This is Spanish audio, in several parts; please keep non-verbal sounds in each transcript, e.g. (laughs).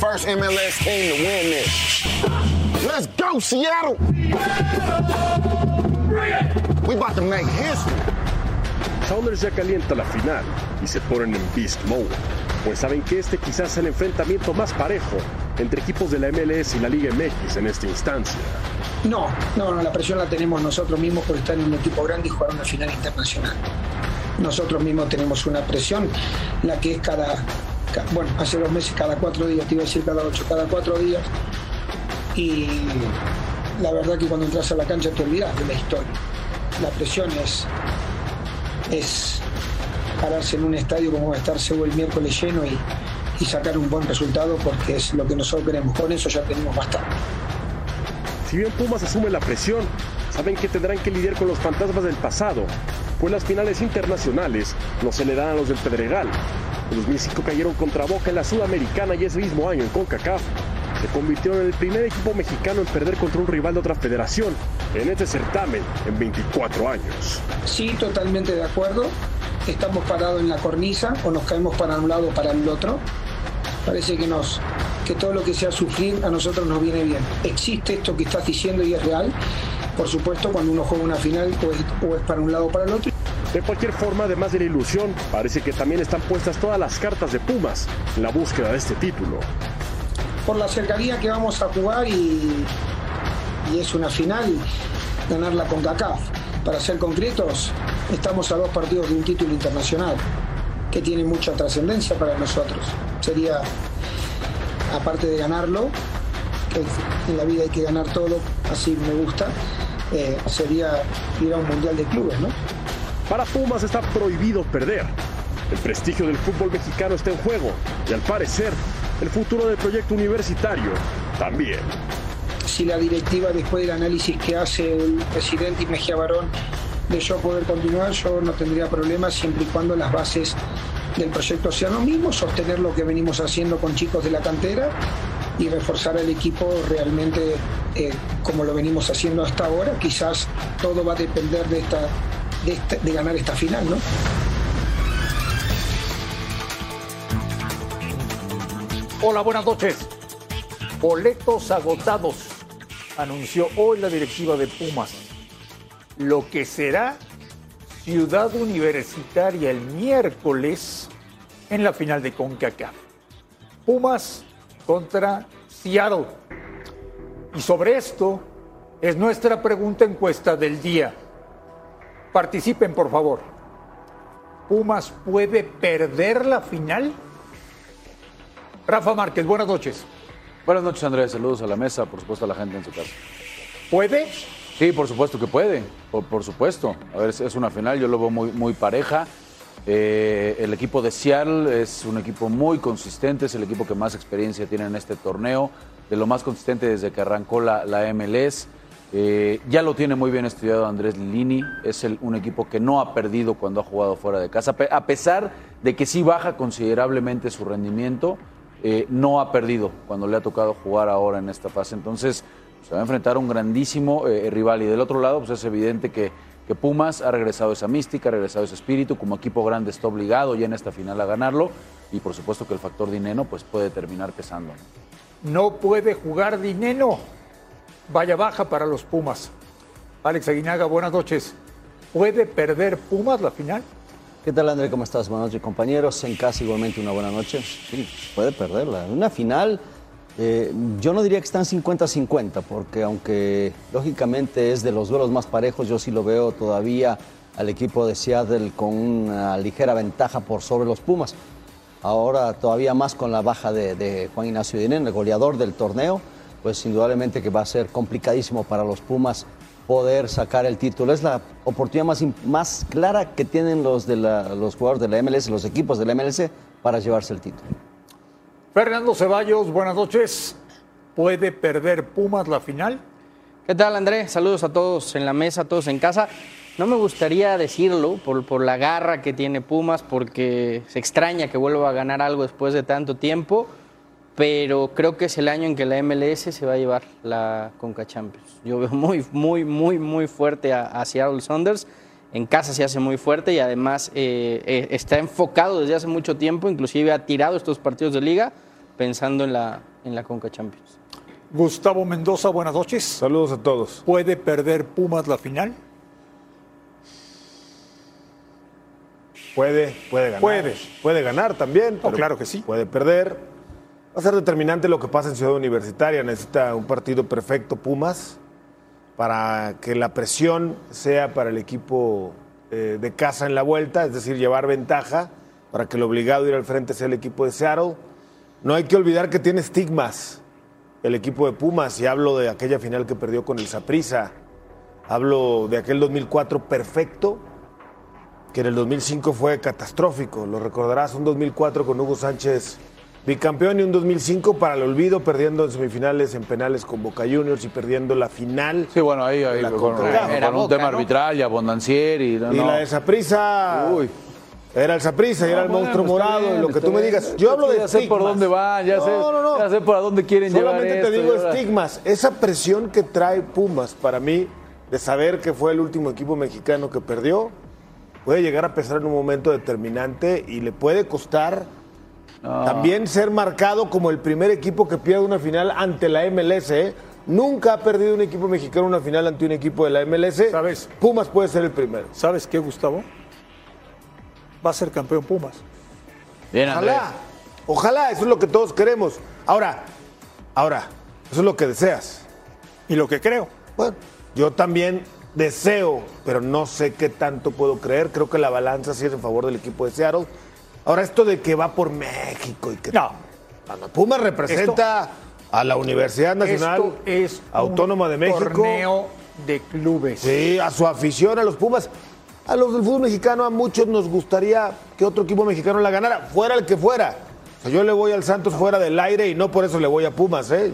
first MLS team to win this. Let's go, Seattle. We about to make history. Sounders ya calienta la final y se ponen en beast mode, pues saben que este quizás es el enfrentamiento más parejo entre equipos de la MLS y la Liga MX en esta instancia. No, no, no, la presión la tenemos nosotros mismos por estar en un equipo grande y jugar una final internacional. Nosotros mismos tenemos una presión, la que es cada, ca- bueno, hace dos meses cada cuatro días, te iba a decir cada ocho, cada cuatro días. Y la verdad que cuando entras a la cancha te olvidas de la historia. La presión es, es pararse en un estadio como va a estar Seúl el miércoles lleno y, y sacar un buen resultado porque es lo que nosotros queremos. Con eso ya tenemos bastante. Si bien Pumas asume la presión, saben que tendrán que lidiar con los fantasmas del pasado, pues las finales internacionales no se le dan a los del Pedregal. En 2005 cayeron contra Boca en la Sudamericana y ese mismo año en CONCACAF se convirtieron en el primer equipo mexicano en perder contra un rival de otra federación en este certamen en 24 años. Sí, totalmente de acuerdo. Estamos parados en la cornisa o nos caemos para un lado o para el otro. Parece que nos que todo lo que sea sufrir a nosotros nos viene bien. Existe esto que estás diciendo y es real. Por supuesto, cuando uno juega una final o es, o es para un lado o para el otro. De cualquier forma, además de la ilusión, parece que también están puestas todas las cartas de Pumas en la búsqueda de este título. Por la cercanía que vamos a jugar y, es una final, ganarla con CACAF. Para ser concretos, estamos a dos partidos de un título internacional que tiene mucha trascendencia para nosotros. Sería, aparte de ganarlo, que en la vida hay que ganar todo, así me gusta, eh, sería ir a un mundial de clubes, ¿no? Para Pumas está prohibido perder. El prestigio del fútbol mexicano está en juego y al parecer el futuro del proyecto universitario también. si la directiva después del análisis que hace el presidente y Mejía Barón de yo poder continuar, yo no tendría problemas siempre y cuando las bases del proyecto sean lo mismo, sostener lo que venimos haciendo con chicos de la cantera y reforzar al equipo realmente eh, como lo venimos haciendo hasta ahora. Quizás todo va a depender de, esta, de, ganar esta final, ¿no? Hola, buenas noches. Boletos agotados, anunció hoy la directiva de Pumas. Lo que será Ciudad Universitaria el miércoles en la final de CONCACAF. Pumas contra Seattle. Y sobre esto es nuestra pregunta encuesta del día. Participen, por favor. ¿Pumas puede perder la final? Rafa Márquez, buenas noches. Buenas noches, Andrés. Saludos a la mesa, por supuesto a la gente en su casa. ¿Puede? Sí, por supuesto que puede, por, por supuesto. A ver, es- es una final, yo lo veo muy, muy pareja. Eh, el equipo de Seattle es un equipo muy consistente, es el equipo que más experiencia tiene en este torneo, de lo más consistente desde que arrancó la, la MLS. Eh, ya lo tiene muy bien estudiado Andrés Lilini, es un equipo que no ha perdido cuando ha jugado fuera de casa, a pesar de que sí baja considerablemente su rendimiento, eh, no ha perdido cuando le ha tocado jugar ahora en esta fase. Entonces, se va a enfrentar a un grandísimo eh, rival. Y del otro lado, pues es evidente que, Pumas ha regresado esa mística, ha regresado ese espíritu. Como equipo grande está obligado ya en esta final a ganarlo. Y por supuesto que el factor dinero pues puede terminar pesando. No puede jugar dinero. Vaya baja para los Pumas. Alex Aguinaga, buenas noches. ¿Puede perder Pumas la final? ¿Qué tal, André? ¿Cómo estás? Buenas noches, compañeros. En casa, igualmente, una buena noche. Sí, puede perderla. Una final, eh, yo no diría que están 50-50, porque aunque lógicamente es de los duelos más parejos, yo sí lo veo todavía al equipo de Seattle con una ligera ventaja por sobre los Pumas. Ahora todavía más con la baja de, de Juan Ignacio Dinén, el goleador del torneo, pues indudablemente que va a ser complicadísimo para los Pumas poder sacar el título. Es la oportunidad más, más clara que tienen los, de la- los jugadores de la MLS, los equipos de la MLS, para llevarse el título. Fernando Ceballos, buenas noches. ¿Puede perder Pumas la final? ¿Qué tal, André? Saludos a todos en la mesa, a todos en casa. No me gustaría decirlo por, por la garra que tiene Pumas, porque se extraña que vuelva a ganar algo después de tanto tiempo, pero creo que es el año en que la MLS se va a llevar la Conca Champions. Yo veo muy, muy, muy, muy fuerte a, a Seattle Saunders En casa se hace muy fuerte y además eh, eh, está enfocado desde hace mucho tiempo, inclusive ha tirado estos partidos de liga pensando en la, en la Conca Champions. Gustavo Mendoza, buenas noches. Saludos a todos. ¿Puede perder Pumas la final? Puede, puede ganar. Puede. Puede ganar también. No, pero claro que sí. Puede perder. Va a ser determinante lo que pasa en Ciudad Universitaria. Necesita un partido perfecto Pumas para que la presión sea para el equipo eh, de casa en la vuelta, es decir, llevar ventaja para que el obligado a ir al frente sea el equipo de Seattle. No hay que olvidar que tiene estigmas el equipo de Pumas y hablo de aquella final que perdió con el Saprissa. Hablo de aquel 2004 perfecto que en el 2005 fue catastrófico. Lo recordarás, un 2004 con Hugo Sánchez bicampeón y un 2005 para el olvido, perdiendo en semifinales en penales con Boca Juniors y perdiendo la final. Sí, bueno, ahí, ahí La con, Era un Boca, tema ¿no? arbitral y Abondancieri. No, Y no. la de Saprissa. Uy. Era el Saprissa y era el bueno, monstruo morado, bien, y lo que tú me digas. Yo hablo de Ya sé por dónde van, ya sé, No, no, no. ya sé por dónde quieren llevar Solamente te esto, digo y ahora- estigmas. Esa presión que trae Pumas para mí de saber que fue el último equipo mexicano que perdió puede llegar a pesar en un momento determinante y le puede costar No. también ser marcado como el primer equipo que pierde una final ante la MLS. ¿eh? Nunca ha perdido un equipo mexicano una final ante un equipo de la MLS. ¿Sabes? Pumas puede ser el primero. ¿Sabes qué, Gustavo? Va a ser campeón Pumas. Bien, Andrés. Ojalá, ojalá, eso es lo que todos queremos. Ahora, ahora, eso es lo que deseas. Y lo que creo. Bueno, yo también deseo, pero no sé qué tanto puedo creer. Creo que la balanza sí es en favor del equipo de Seattle. Ahora, esto de que va por México y que. No. Pumas representa a la Universidad Nacional es Autónoma de México. torneo de clubes. Sí, a su afición, a los Pumas. A los del fútbol mexicano, a muchos nos gustaría que otro equipo mexicano la ganara, fuera el que fuera. O sea, yo le voy al Santos fuera del aire y no por eso le voy a Pumas, ¿eh?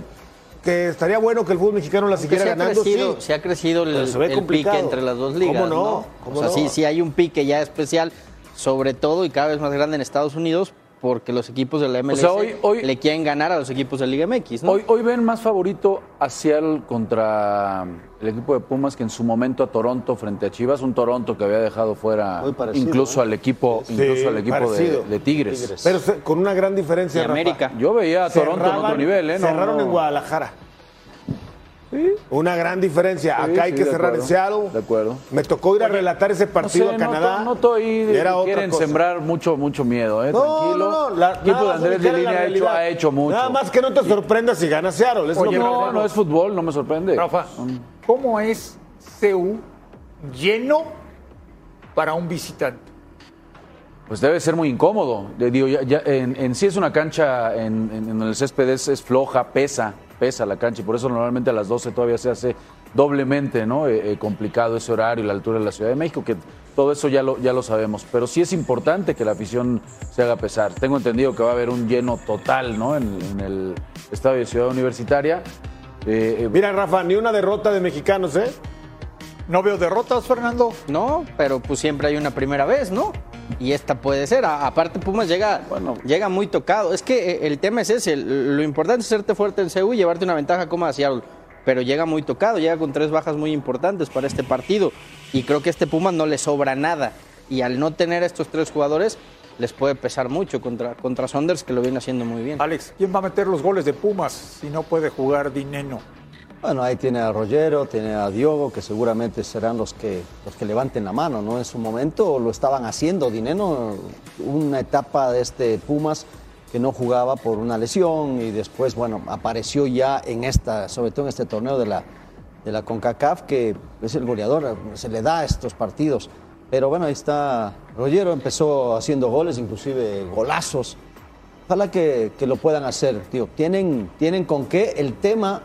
Que estaría bueno que el fútbol mexicano la siguiera se ha ganando, crecido, sí. se ha crecido el, pique entre las dos ligas. ¿Cómo no? ¿no? ¿Cómo o sea, no? sí, sí hay un pique ya especial, sobre todo y cada vez más grande en Estados Unidos, porque los equipos de la MLS sea, hoy- hoy- le quieren ganar a los equipos de Liga MX, ¿no? Hoy, hoy ven más favorito a Seattle contra el equipo de Pumas que en su momento a Toronto frente a Chivas, un Toronto que había dejado fuera parecido, incluso ¿no? al equipo, Sí, incluso al equipo de, Tigres. Pero con una gran diferencia, De Rafa. América. Yo veía a Toronto en otro nivel, ¿eh? No, cerraron no. en Guadalajara. Una gran diferencia. Sí, Acá hay sí, que de cerrar acuerdo. Seattle. De acuerdo. Me tocó ir a relatar ese partido No sé, a Canadá. Noto ahí y era otra quieren cosa. sembrar mucho, mucho miedo, ¿eh? No, Tranquilo. no, no. La, el equipo nada de Andrés la Lilini ha hecho, realidad. ha hecho mucho. Nada más que no te sorprendas si gana Seattle. es Oye, lo que- No, no es fútbol, no me sorprende. Rafa, ¿cómo es CU lleno para un visitante? Pues debe ser muy incómodo. Digo, ya- ya en, en sí es una cancha, en, en- en el césped es, es floja, pesa, pesa la cancha y por eso normalmente a las 12 todavía se hace doblemente ¿no? Eh, eh, complicado ese horario y la altura de la Ciudad de México, que todo eso ya lo, ya lo sabemos. Pero sí es importante que la afición se haga pesar. Tengo entendido que va a haber un lleno total ¿no? en, en el estadio de Ciudad Universitaria. Eh, eh, Mira, Rafa, ni una derrota de mexicanos, ¿eh? ¿No veo derrotas, Fernando? No, pero pues siempre hay una primera vez, ¿no? Y esta puede ser. A- aparte, Pumas llega, Bueno. llega muy tocado. Es que eh, el tema es ese. Lo importante es hacerte fuerte en CU y llevarte una ventaja como a Seattle. Pero llega muy tocado, llega con tres bajas muy importantes para este partido. Y creo que a este Pumas no le sobra nada. Y al no tener a estos tres jugadores, les puede pesar mucho contra, contra Saunders, que lo viene haciendo muy bien. Alex, ¿quién va a meter los goles de Pumas si no puede jugar Dineno? Bueno, ahí tiene a Rollero, tiene a Diogo, que seguramente serán los que, los que levanten la mano, ¿no? En su momento lo estaban haciendo. Dineno, una etapa de este Pumas que no jugaba por una lesión y después, bueno, apareció ya en esta, sobre todo en este torneo de la, de la CONCACAF, que es el goleador, se le da a estos partidos. Pero bueno, ahí está Rollero, empezó haciendo goles, inclusive golazos. Ojalá que, que lo puedan hacer, tío. Tienen, tienen con qué. El tema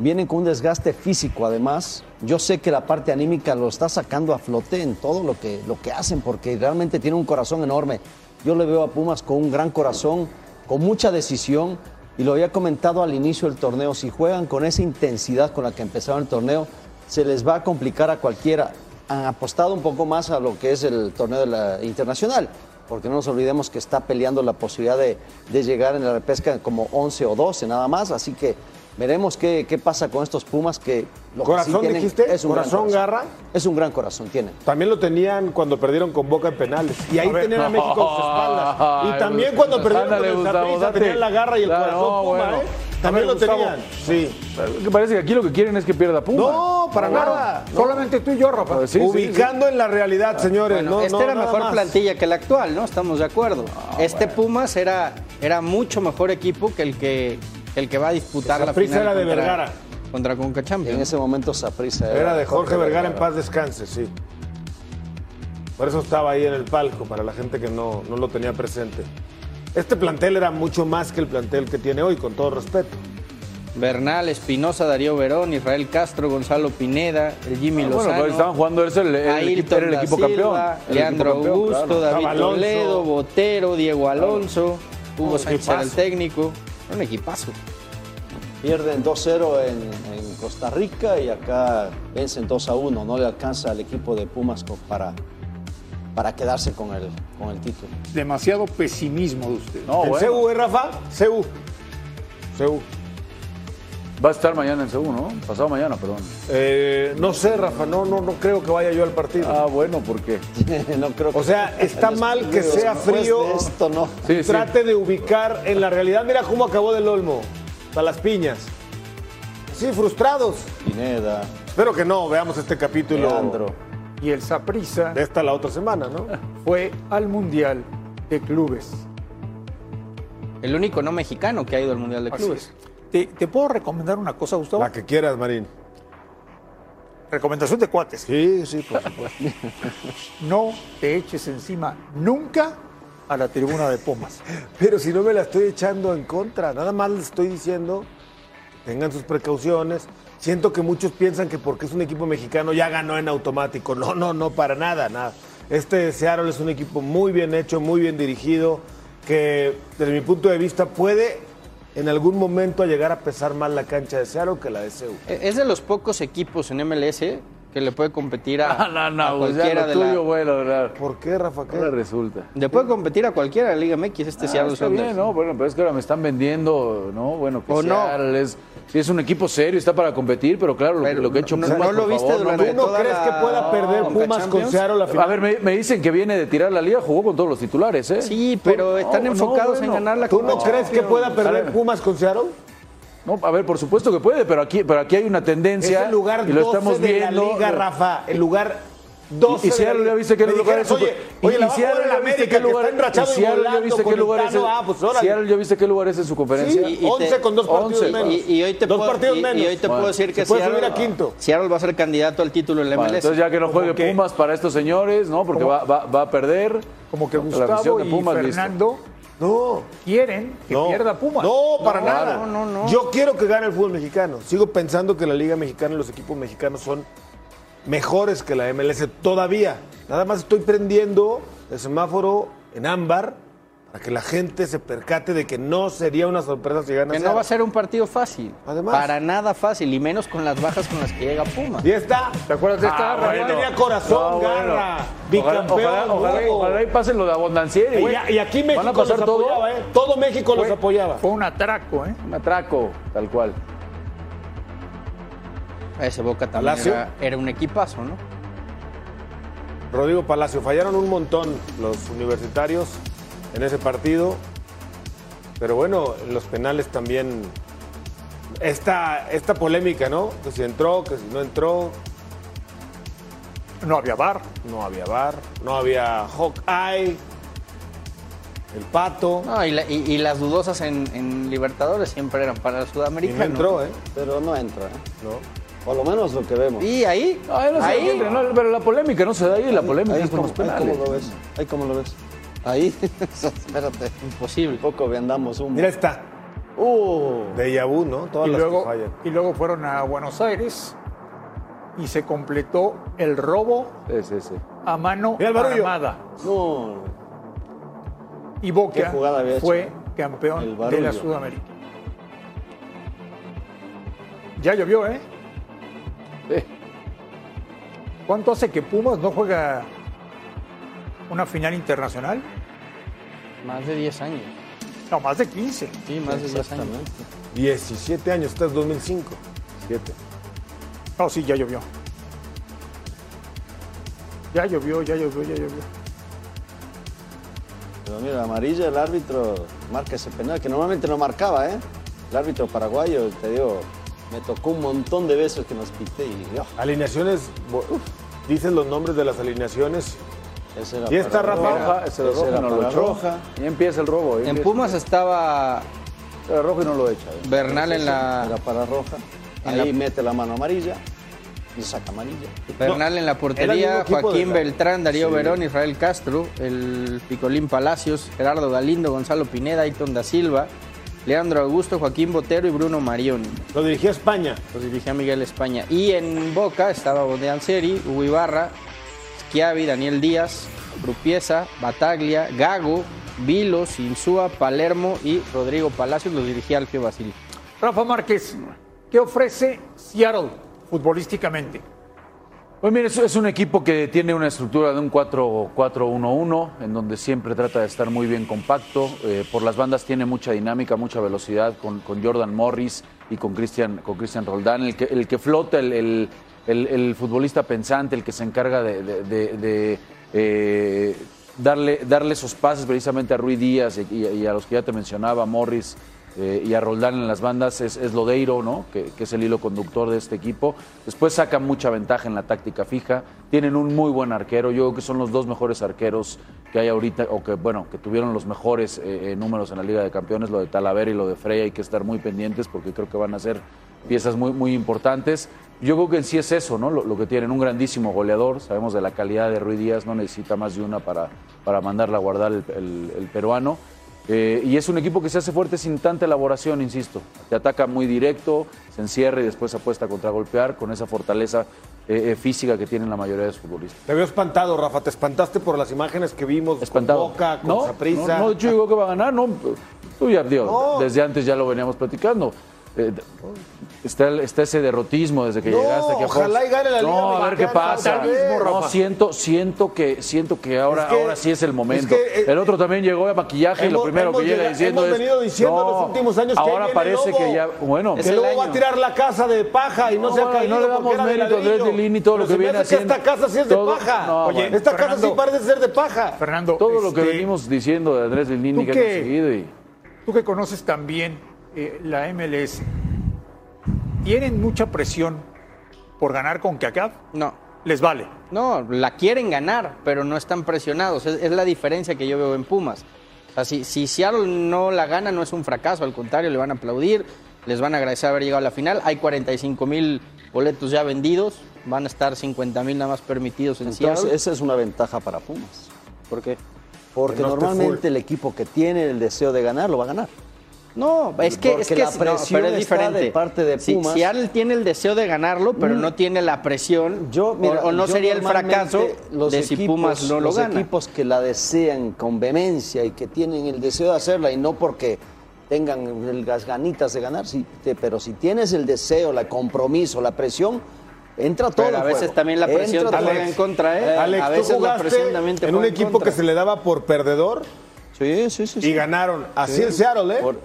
vienen con un desgaste físico además. Yo sé que la parte anímica lo está sacando a flote en todo lo que, lo que hacen, porque realmente tiene un corazón enorme. Yo le veo a Pumas con un gran corazón, con mucha decisión, y lo había comentado al inicio del torneo, si juegan con esa intensidad con la que empezaron el torneo, se les va a complicar a cualquiera. Han apostado un poco más a lo que es el torneo de la internacional, porque no nos olvidemos que está peleando la posibilidad de, de llegar en la repesca como 11 o 12 nada más, así que Veremos qué, qué pasa con estos Pumas que... lo que sí ¿Corazón tienen dijiste? Es un gran ¿Corazón, garra? Es un gran corazón, tienen. También lo tenían cuando perdieron con Boca en penales. Y ahí ver. tenían a México a sus espaldas. (laughs) Ay, Y también cuando perdieron ándale, con el date. tenían la garra y el Claro, corazón no, Puma, bueno. ¿eh? También ver, lo Gustavo. tenían. Sí. Que parece que aquí lo que quieren es que pierda Puma. No, para nada. No. Solamente tú y yo, Rafa. Pues sí, sí, Ubicando en la realidad, señores. Bueno, no, esta no, era mejor más. plantilla que la actual, ¿no? Estamos de acuerdo. este Pumas era, era mucho mejor equipo que el que, el que va a disputar la Saprissa final era de contra, Vergara. contra Conca En Champions. ese momento Saprissa Era de Jorge Vergara en paz descanse, sí. Por eso estaba ahí en el palco, para la gente que no, no lo tenía presente. Este plantel era mucho más que el plantel que tiene hoy, con todo respeto. Bernal, Espinosa, Darío Verón, Israel Castro, Gonzalo Pineda, el Jimmy Ah, bueno, Lozano. pero estaban jugando ese el, el Ayrton era el equipo Silva, campeón. Era Leandro equipo campeón, Augusto, claro. David Alonso. Toledo, Botero, Diego Alonso, Hugo Un Sánchez era el técnico. Era un equipazo. Pierden 2-0 en, en Costa Rica y acá vencen 2-1. No le alcanza al equipo de Pumas para, para quedarse con el, con el título. Demasiado pesimismo de usted. No, ¿En bueno. CU, eh, Rafa? CU. CU. Va a estar mañana en Seúl, ¿no? Pasado mañana, perdón. Eh, no sé, Rafa, no, no, no creo que vaya yo al partido. Ah, bueno, ¿por qué? (laughs) no creo que- O sea, está mal que sea frío. de esto no. Sí, sí. Trate de ubicar en la realidad. Mira cómo acabó del Olmo. Para las piñas. Sí, frustrados. Pineda, Espero que no veamos este capítulo Leandro. Y el Saprissa de esta la otra semana, ¿no? (laughs) fue al Mundial de Clubes. El único no mexicano que ha ido al Mundial de Así Clubes. Es. ¿Te, te puedo recomendar una cosa, Gustavo? La que quieras, Marín. Recomendación de cuates. Sí, sí, por supuesto. (laughs) No te eches encima nunca a la tribuna de Pumas. (laughs) Pero si no me la estoy echando en contra, nada más les estoy diciendo, tengan sus precauciones. Siento que muchos piensan que porque es un equipo mexicano ya ganó en automático. No, no, no, para nada, nada. Este Seattle es un equipo muy bien hecho, muy bien dirigido, que desde mi punto de vista puede en algún momento llegar a pesar más la cancha de Seattle que la de. E- Es de los pocos equipos en MLS que le puede competir a, (laughs) Ah, no, no, a cualquiera lo de la- tuyo, bueno, ¿verdad? ¿Por qué, Rafa? ¿Qué? Ahora resulta. Le puede competir a cualquiera de la Liga MX este Ah, Seattle está Sounders. bien, ¿no? Bueno, pero es que ahora me están vendiendo, ¿no? Bueno, que O no. Seattle es, sí es un equipo serio, está para competir, pero claro, lo, Pero lo que ha hecho no- Pumas, no lo viste favor, durante ¿Tú no toda crees la- que pueda perder Pumas con? Seattle la final? A ver, me, me dicen que viene de tirar la liga, jugó con todos los titulares, ¿eh? Sí, pero No, están no, enfocados bueno. en ganar la ¿Tú no crees que pueda perder. Pumas con Seattle? No, a ver, por supuesto que puede, pero aquí, pero aquí hay una Es tendencia el lugar y lo 12 estamos de viendo. la liga, Rafa. El lugar 12 Y- la Seattle ya viste qué lugar es su- Oye, y- oye, y la va a jugar Seattle ya la viste América, qué lugar- que está enrachado y y Seattle ya volando viste qué con lugar el es Tano. el- Ah, pues órale. Seattle ya viste qué lugar es en su conferencia. Sí, Y- y te- 11 con dos partidos 11. menos. Y, y hoy te dos puedo, partidos y- y menos. hoy te Bueno, puedo decir que se puede subir Seattle, a quinto. Seattle va a ser candidato al título en la Bueno, MLS. entonces ya que no juegue Pumas para estos señores, ¿no? Porque va, va- va a perder. Como que La visión Gustavo de y Pumas, listo. No, quieren que no. pierda Pumas. No, para No, nada. no, no, no. Yo quiero que gane el fútbol mexicano. Sigo pensando que la Liga Mexicana y los equipos mexicanos son mejores que la MLS todavía. Nada más estoy prendiendo el semáforo en ámbar para que la gente se percate de que no sería una sorpresa si gana Que no va a ser un partido fácil. Además. Para nada fácil, y menos con las bajas con las que llega Pumas. Y está. ¿Te acuerdas de esta? Ah, bueno. tenía corazón, No, garra, bicampeón. ojalá, ojalá, y pasen lo de abundancia. Y, y aquí México ¿Van a pasar los todo? apoyaba, ¿eh? Todo México los apoyaba. Fue un atraco, ¿eh? Un atraco, tal cual. Ese Boca también Palacio. era, era un equipazo, ¿no? Rodrigo Palacio, fallaron un montón los universitarios en ese partido. Pero bueno, en los penales también. Esta, esta polémica, ¿no? Que si entró, que si no entró, No había bar. no había bar, no había Hawkeye, el pato. No, y, la- y- y las dudosas en, en Libertadores siempre eran para el Y no sudamericano. entró, ¿eh? Pero no entra, ¿eh? No. Por lo menos lo que vemos. Y ahí, no sé, ahí, no, pero la polémica no se da ahí, la polémica Ahí es con como, los ahí penales. como lo ves. Ahí como lo ves. Ahí, (laughs) espérate. imposible. Un poco andamos un. Mira está. Uh, De vu, ¿no? Todas Y las luego, que fallan. y luego fueron a Buenos Aires y se completó el robo Sí, sí, sí. a mano armada. no. Y Boca jugada había hecho. fue El campeón de la Sudamérica. Ya llovió, ¿eh? Sí. ¿Cuánto hace que Pumas no juega una final internacional? Más de 10 años. No, más de 15. Sí, más de 10 años. Exactamente. 17 años, este es 2005. 7. No, sí, ya llovió. Ya llovió, ya llovió, ya llovió. Pero mira, amarilla, el árbitro marca ese penal, que normalmente no marcaba, ¿eh? El árbitro paraguayo, te digo, me tocó un montón de veces que nos pité y oh, Alineaciones, bo- dicen los nombres de las alineaciones. Ese era Y esta, Rafa, roja, Roja, ese de ese roja era no lo echó. roja. Y empieza el robo. ahí En. Pumas estaba Era rojo y no lo echa. ¿eh? Bernal en Era la, para roja. En la- Ahí mete la mano amarilla y saca amarilla. Bernal en la era portería, Joaquín Beltrán, Darío Verón, Israel Castro, el Picolín Palacios, Gerardo Galindo, Gonzalo Pineda, Ayton da Silva, Leandro Augusto, Joaquín Botero y Bruno Marioni. Lo dirigía España. Los dirigía Miguel España. Y en Boca estaba Bodean Seri, Hugo Ibarra, Schiavi, Daniel Díaz, Grupiesa, Bataglia, Gago, Vilos, Insúa, Palermo y Rodrigo Palacios. Los dirigía Alfio Basili. Rafa Márquez, ¿qué ofrece Seattle futbolísticamente? Pues mire, es, un equipo que tiene una estructura de un 4-4-1-1, en donde siempre trata de estar muy bien compacto. Eh, por las bandas tiene mucha dinámica, mucha velocidad con, con Jordan Morris y con Cristian con Cristian Roldán. El que, el que flota, el, el- el- futbolista pensante, el que se encarga de, eh, darle, darle esos pases precisamente a Rui Díaz y, a los que ya te mencionaba, Morris eh, y a Roldán en las bandas es, es Lodeiro, ¿no? Que, es el hilo conductor de este equipo. Después sacan mucha ventaja en la táctica fija. Tienen un muy buen arquero. Yo creo que son los dos mejores arqueros que hay ahorita, o que, bueno, que tuvieron los mejores eh, números en la Liga de Campeones, lo de Talavera y lo de Freya. Hay que estar muy pendientes porque creo que van a ser piezas muy, muy importantes. Yo creo que en sí es eso, ¿no? Lo, lo que tienen, un grandísimo goleador. Sabemos de la calidad de Rui Díaz, no necesita más de una para, para mandarla a guardar el, el- el peruano. Eh, y es un equipo que se hace fuerte sin tanta elaboración, insisto. Te ataca muy directo, se encierra y después apuesta contra golpear con esa fortaleza eh, eh, física que tienen la mayoría de sus futbolistas. Te veo espantado, Rafa. Te espantaste por las imágenes que vimos Espantado. con Boca, con no, Saprissa. no, no, de hecho digo que va a ganar, no. Tú ya, digo, No. desde antes ya lo veníamos platicando. Eh, está, está ese derrotismo desde que No, llegaste aquí a Fox. ojalá y gane la Liga No, a ver qué pasa. No, siento, siento que, siento que ahora, Es que- ahora sí es el momento. es que, eh, el otro también llegó a maquillaje y lo hemos- primero que llega diciendo hemos es. venido diciendo no, los últimos años que ahí ahora parece Lobo. que ya, bueno, que luego va a tirar la casa de paja y no, No, se ha bueno, caído no le damos mérito a Andrés. Lilini, todo lo Pero que se me viene que haciendo. esta casa sí es de Todo- paja. no, Oye, bueno. esta casa sí parece ser de paja. Fernando, todo lo que este, venimos diciendo de Andrés Lilini ¿tú que ha qué? conseguido y. Tú que conoces también eh, la MLS, ¿tienen mucha presión por ganar con CACAF? No. Les vale. No, la quieren ganar, pero no están presionados. Es, es la diferencia que yo veo en Pumas. O sea, si, si Seattle no la gana, no es un fracaso, al contrario, le van a aplaudir, les van a agradecer haber llegado a la final. Hay 45 mil boletos ya vendidos, van a estar 50 mil nada más permitidos en Entonces, Seattle. esa es una ventaja para Pumas. ¿Por qué? Porque no normalmente el equipo que tiene el deseo de ganar lo va a ganar. No, es que, Porque es que la no, presión pero es está diferente. de parte de Si- Pumas. Seattle tiene el deseo de ganarlo, pero no tiene la presión. Yo, mira, o, o no yo sería el fracaso los de si equipos, Pumas no lo los gana. equipos que la desean con vehemencia y que tienen el deseo de hacerla y no porque tengan el- las ganitas de ganar, sí, te- pero si tienes el deseo, el compromiso, la presión, entra todo. Pero a veces juego. también la presión Entra te juega en contra, ¿eh? Alex, a tú veces la jugaste presión también te en un equipo contra. que se le daba por perdedor Sí, sí, sí. sí. y ganaron. Así el Seattle, ¿eh? Por-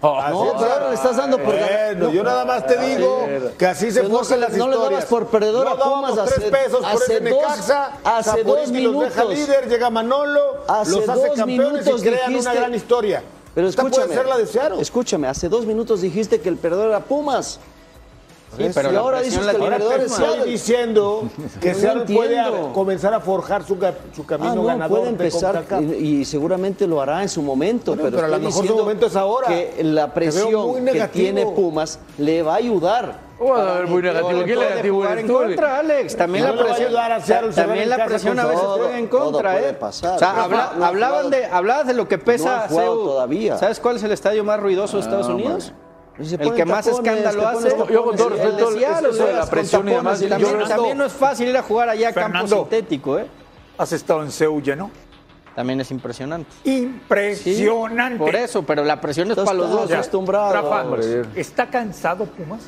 Oh, Así No, el pero Seattle. ahora le estás dando por ganar. Bueno, yo nada más te digo que así se no forjan las no le historias. dabas por perdedor no a Pumas tres hace- pesos por hace ese dos- Necaxa. hace dos y los deja minutos. líder, llega Manolo, Hace los hace dos campeones minutos y crean dijiste- una gran historia. Pero Esta escúchame, puede ser la de Seattle. escúchame, hace dos minutos dijiste que el perdedor era Pumas. Sí, pero y ahora dices la que el perdedor es estoy diciendo (laughs) que No Seattle puede a- comenzar a forjar su, su camino Ah, no, ganador puede de empezar y, y seguramente lo hará en su momento, Bueno, pero, pero a lo mejor su momento es ahora. que la presión que tiene Pumas le va a ayudar. Bueno, a ver, muy negativo. ¿Quién negativo en contra, Alex. También No la a presión, a Seattle, se también la presión a veces todo, juega en todo contra, ¿eh? pasar. O sea, habla- hablaban jugado. de, hablabas de lo que pesa todavía. ¿Sabes cuál es el estadio más ruidoso de Estados Unidos? Se El que más tapones, escándalo hace. Yo con todo respeto, eso de la presión y demás, También, no- también no es fácil ir a jugar allá a campo sintético, ¿eh? Has estado en Seúl, ¿no? También es impresionante. Impresionante. Por eso, pero la presión es Estás para los dos. tan acostumbrado. Rafa. ¿está cansado Pumas?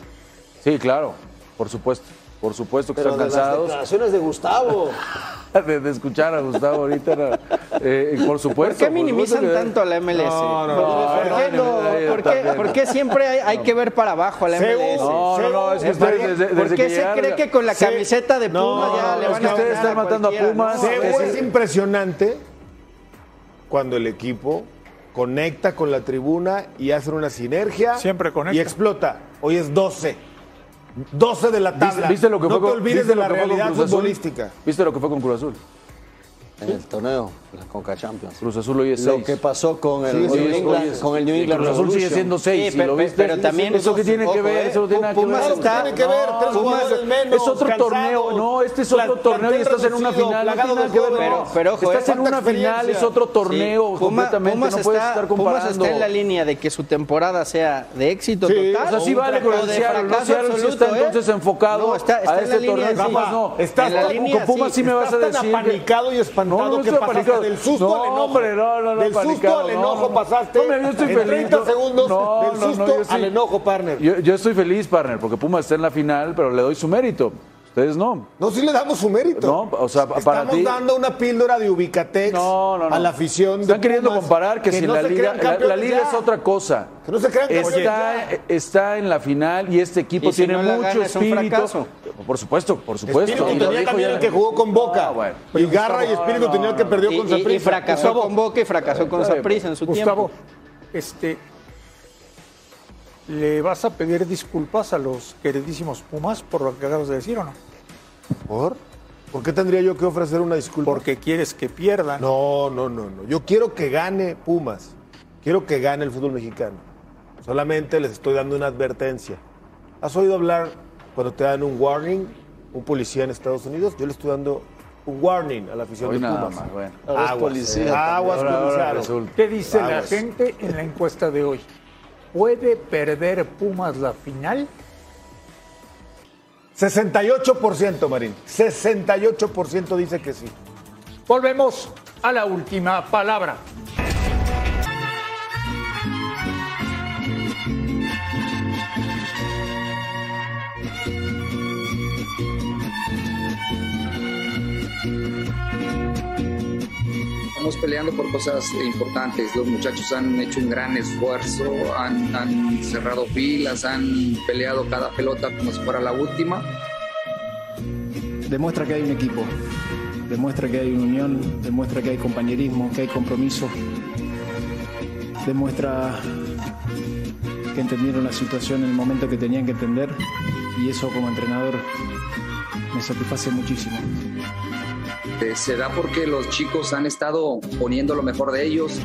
Sí, claro, por supuesto. Por supuesto que Pero están de las cansados. declaraciones de Gustavo. (laughs) de, de escuchar a Gustavo ahorita. Eh, por supuesto. ¿Por qué minimizan tanto a la MLS? No, no, ¿Por, no, por no, qué, no, ¿Por qué- también. por qué siempre hay, hay que ver para abajo a la Según- MLS? No, no, no, es que. ¿Por ustedes qué- desde, ¿Por desde qué que se llegaron cree que con la camiseta de No, Pumas ya no, le es van que a ustedes están matando a? Pumas. Es impresionante cuando el equipo conecta con la tribuna y hace una sinergia. Siempre conecta. Y explota. Hoy es 12. 12 de la ¿Viste, tabla. viste lo que no fue te con- olvides viste de lo la que fue con realidad futbolística. ¿Viste lo que fue con Cruz Azul? En el torneo, la Conca Champions. Cruz Azul hoy es Lo 6. que pasó con el, Sí, New sí, England, es- con el New England Cruz Azul sigue siendo 6. Sí, pero- pero también- ¿Eso que tiene que ver? eh, Eso no tiene que Pumas ver. está- Tiene que ver, tres Pumas- menos, Es otro cansados, torneo. No, este es otro torneo y estás en una final. No tiene que ver. Pero- pero ojo, Estás en una final, es otro torneo Sí, completamente. Pumas no puedes está- estar Pumas comparando. está en la línea de que su temporada sea de éxito Sí, total. O sea, sí vale Seattle, ¿no? Seattle sí está ¿eh? entonces enfocado No, a este torneo. Pumas no. Estás En la tan- línea, con Pumas sí me vas a Estás tan decir apanicado y espantado No, no que pasaste. Del susto No, al enojo. hombre, no, no, no, del susto al no, enojo no. pasaste No, mira, yo estoy en feliz, 30 no. segundos del susto yo al enojo, partner. Yo, yo estoy feliz, partner, porque Pumas está en la final, pero le doy su mérito. Ustedes no. No, sí le damos su mérito. No, o sea, para Estamos ti- dando una píldora de Ubicatex No, no, no. a la afición. de Están queriendo Pumas, comparar que, si no la liga, la, liga ya. es otra cosa. Que no se crean Está, ya. está en la final y este equipo Y si tiene mucho gana, es un espíritu. fracaso. Por supuesto, por supuesto. Espíritu tenía también ya- el que jugó con Boca. Ah, bueno. Y Garra y Espíritu tenía el que perdió Y, con y- y fracasó con Boca y fracasó con. Saprissa en su Gustavo, tiempo. este, ¿le vas a pedir disculpas a los queridísimos Pumas por lo que acabas de decir o no? ¿Por? ¿Por qué tendría yo que ofrecer una disculpa? Porque quieres que pierdan. No, no, no, no. Yo quiero que gane Pumas. Quiero que gane el fútbol mexicano. Solamente les estoy dando una advertencia. ¿Has oído hablar cuando te dan un warning, un policía en Estados Unidos? Yo le estoy dando un warning a la afición Hoy de Pumas. más, bueno. Aguas, policía eh, aguas Ahora- ahora resulta. ¿Qué dice la Aguas. gente en la encuesta de hoy? ¿Puede perder Pumas la final? 68%, Marín. 68% dice que sí. Volvemos a la última palabra. Estamos peleando por cosas importantes. Los muchachos han hecho un gran esfuerzo, han, han cerrado filas, han peleado cada pelota como si fuera la última. demuestra que hay un equipo, demuestra que hay una unión, demuestra que hay compañerismo, que hay compromiso, demuestra que entendieron la situación en el momento que tenían que entender y eso como entrenador me satisface muchísimo. Eh, se da porque los chicos han estado poniendo lo mejor de ellos.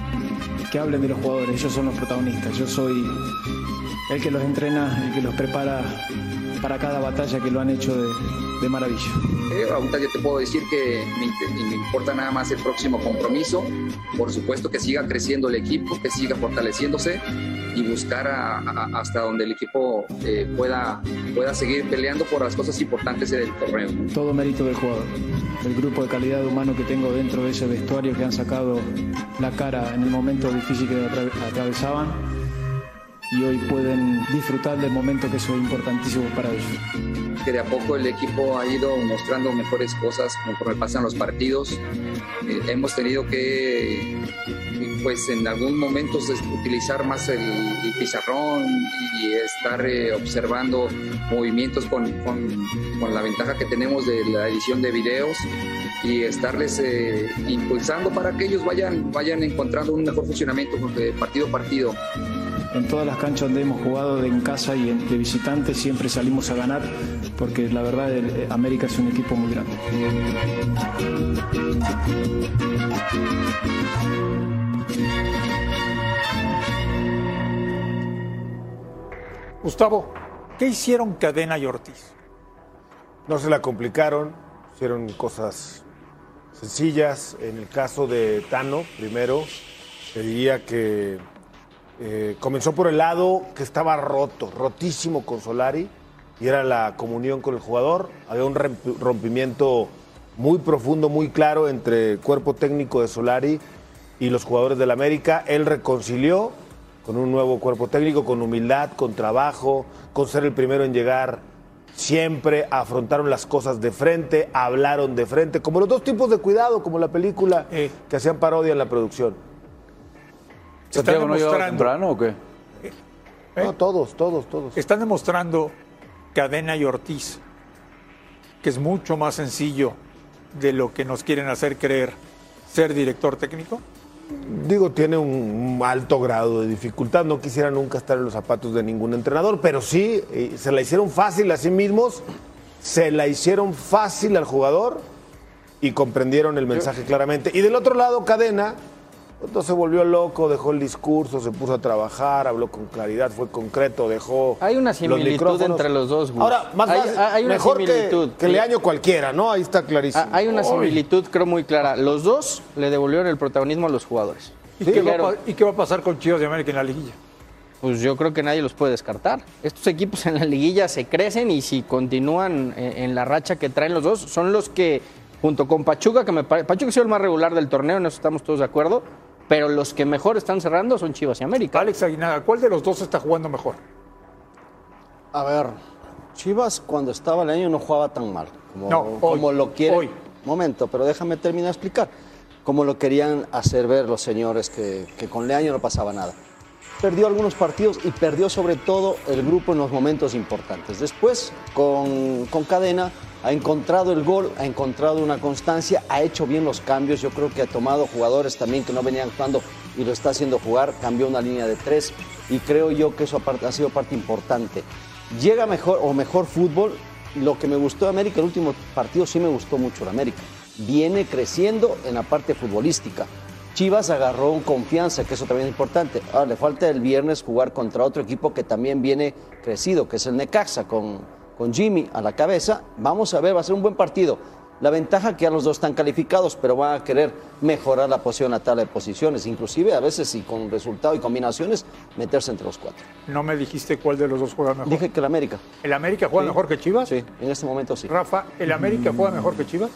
Que hablen de los jugadores, ellos son los protagonistas, yo soy el que los entrena, el que los prepara para cada batalla que lo han hecho de, de maravilla. Eh, ahorita yo te puedo decir que me, me importa nada más el próximo compromiso. Por supuesto que siga creciendo el equipo, que siga fortaleciéndose y buscar a- a- hasta donde el equipo eh, pueda, pueda seguir peleando por las cosas importantes del torneo. Todo mérito del jugador, del grupo de calidad humano que tengo dentro de ese vestuario que han sacado la cara en el momento difícil que atra- atravesaban y hoy pueden disfrutar del momento que es importantísimo para ellos. que de a poco el equipo ha ido mostrando mejores cosas conforme pasan los partidos. Eh, hemos tenido que, pues en algún momento es- utilizar más el, pizarrón y estar eh, observando movimientos con, con- la ventaja que tenemos de la edición de videos y estarles eh, impulsando para que ellos vayan, vayan encontrando un mejor funcionamiento partido a partido. En todas las canchas donde hemos jugado en casa y de visitante siempre salimos a ganar porque la verdad eh, América es un equipo muy grande. Gustavo, ¿qué hicieron Cadena y Ortiz? No se la complicaron, hicieron cosas sencillas. En el caso de Tano, primero, te diría que eh, comenzó por el lado que estaba roto, rotísimo con Solari, y era la comunión con el jugador. Había un rompimiento muy profundo, muy claro entre el cuerpo técnico de Solari y los jugadores del América. Él reconcilió con un nuevo cuerpo técnico, con humildad, con trabajo, con ser el primero en llegar siempre afrontaron las cosas de frente, hablaron de frente, como los dos tipos de cuidado, como la película Eh. que hacían parodia en la producción. ¿Santiago no llegaba demostrando- temprano o qué? No, todos, todos, todos. Están demostrando Cadena y Ortiz que es mucho más sencillo de lo que nos quieren hacer creer ser director técnico. Digo, tiene un alto grado de dificultad. No quisiera nunca estar en los zapatos de ningún entrenador, pero sí, eh, se la hicieron fácil a sí mismos, se la hicieron fácil al jugador y comprendieron el mensaje claramente. Y del otro lado, Cadena, no se volvió loco, dejó el discurso, se puso a trabajar, habló con claridad, fue concreto, dejó. Hay una los similitud entre los dos, Gus. Ahora, más Hay- fácil, hay una mejor que, similitud. que Leaño cualquiera, ¿no? Ahí está clarísimo. Hay una similitud, creo, muy clara. Los dos le devolvieron el protagonismo a los jugadores. ¿Y, qué va a, Dijeron, pa- y qué va a pasar con Chivas de América en la liguilla? Pues yo creo que nadie los puede descartar. Estos equipos en la liguilla se crecen y si continúan en, en la racha que traen los dos, son los que, junto con Pachuca, que me parece. Pachuca ha sido el más regular del torneo, en eso estamos todos de acuerdo. Pero los que mejor están cerrando son Chivas y América. Alex Aguinaga, ¿cuál de los dos está jugando mejor? A ver, Chivas cuando estaba el año no jugaba tan mal. Como, No, hoy, como lo quieren. hoy. Momento, pero déjame terminar de explicar. Como lo querían hacer ver los señores que, que con Leaño no pasaba nada. Perdió algunos partidos y perdió sobre todo el grupo en los momentos importantes. Después, con, con Cadena, ha encontrado el gol, ha encontrado una constancia, ha hecho bien los cambios. Yo creo que ha tomado jugadores también que no venían actuando y lo está haciendo jugar. Cambió una línea de tres y creo yo que eso ha sido parte importante. Llega mejor o mejor fútbol. Lo que me gustó de América, el último partido sí me gustó mucho la América. Viene creciendo en la parte futbolística. Chivas agarró confianza, que eso también es importante. Ahora le falta el viernes jugar contra otro equipo que también viene crecido, que es el Necaxa, con, con Jimmy a la cabeza. Vamos a ver, va a ser un buen partido. La ventaja que ya los dos están calificados, pero van a querer mejorar la posición en la tabla de posiciones, inclusive a veces y con resultado y combinaciones, meterse entre los cuatro. No me dijiste cuál de los dos juega mejor. Dije que el América. ¿El América juega Sí. mejor que Chivas? Sí, en este momento sí. Rafa, ¿el América juega mejor que Chivas?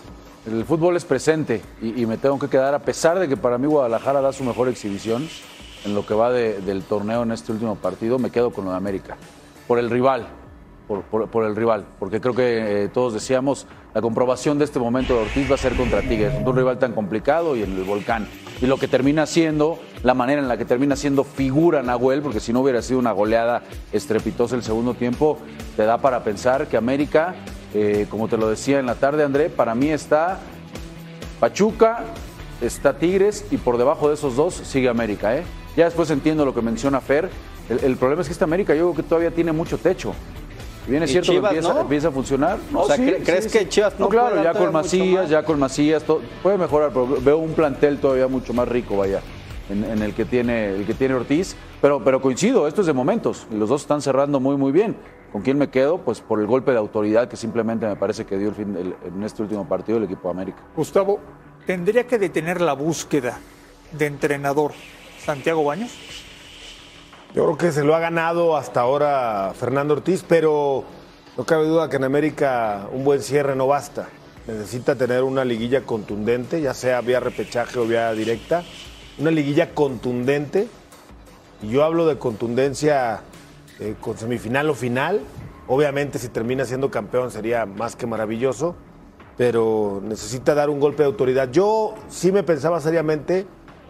El fútbol es presente y, y me tengo que quedar, a pesar de que para mí Guadalajara da su mejor exhibición en lo que va de- del torneo en este último partido, me quedo con lo de América. Por el rival, por, el rival, porque creo que eh, todos decíamos, la comprobación de este momento de Ortiz va a ser contra Tigres, un rival tan complicado y en el volcán. Y lo que termina siendo, la manera en la que termina siendo figura Nahuel, porque si no hubiera sido una goleada estrepitosa el segundo tiempo, te da para pensar que América, eh, como te lo decía en la tarde, André, para mí está Pachuca, está Tigres y por debajo de esos dos sigue América. ¿eh? Ya después entiendo lo que menciona Fer. El, el problema es que esta América yo creo que todavía tiene mucho techo. Y bien es ¿Y cierto Chivas, que empieza, no? empieza a funcionar. O sea, ¿cre- crees que Chivas no claro, puede ya con Macías, ya con Macías, todo- puede mejorar, pero veo un plantel todavía mucho más rico, vaya, en, en el que tiene el que tiene Ortiz. Pero, pero coincido, esto es de momentos. Y los dos están cerrando muy, muy bien. ¿Con quién me quedo? Pues por el golpe de autoridad que simplemente me parece que dio el fin el- en este último partido el equipo de América. Gustavo, ¿tendría que detener la búsqueda de entrenador Santiago Baños? Yo creo que se lo ha ganado hasta ahora Fernando Ortiz, pero no cabe duda que en América un buen cierre no basta. Necesita tener una liguilla contundente, ya sea vía repechaje o vía directa. Una liguilla contundente. Y yo hablo de contundencia eh, con semifinal o final. Obviamente si termina siendo campeón sería más que maravilloso, pero necesita dar un golpe de autoridad. Yo sí me pensaba seriamente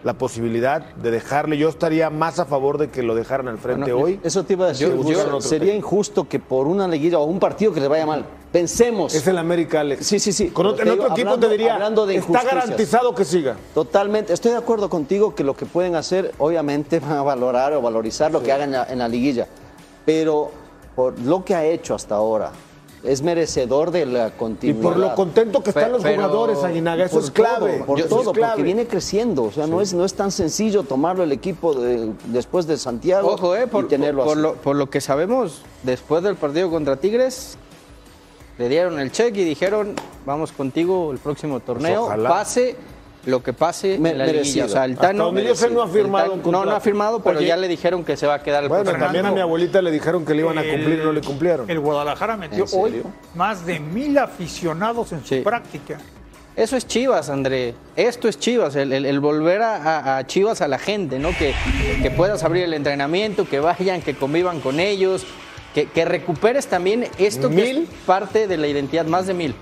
la posibilidad de dejarle, yo estaría más a favor de que lo dejaran al frente Bueno, hoy. Eso te iba a decir. yo- sería injusto que por una liguilla o un partido que le vaya mal, pensemos. Es el América, Alex. Sí, sí, sí. Con otro- en otro equipo te diría, de está garantizado que siga. Totalmente, estoy de acuerdo contigo que lo que pueden hacer, obviamente (laughs) van a valorar o valorizar lo que hagan en la, en la liguilla, pero por lo que ha hecho hasta ahora, es merecedor de la Y continuidad. por lo contento que están Pe- los pero- jugadores, Aguinaga, eso Por es clave. todo, por Eso todo, es clave. porque viene creciendo, o sea, no, es, no es tan sencillo tomarlo el equipo de- después de Santiago Ojo, eh, por, y tenerlo por así. lo, por lo que sabemos, después del partido contra Tigres, le dieron el cheque y dijeron, vamos contigo el próximo torneo, ojalá. pase lo que pase Me- en la merecido. liguilla. O sea, el Tano, donde yo sé, no ha el firmado Tano- un No, contrato. no ha firmado, pero Oye. ya le dijeron que se va a quedar el Bueno, próximo también a mi abuelita le dijeron que le iban a cumplir y no le cumplieron. El Guadalajara metió hoy más de mil aficionados en su Sí. práctica. Eso es Chivas, André. Esto es Chivas, el, el- el volver a, Chivas a la gente, ¿no? Que, que puedas abrir el entrenamiento, que vayan, que convivan con ellos, que, que recuperes también esto que ¿Mil? es parte de la identidad, más de mil.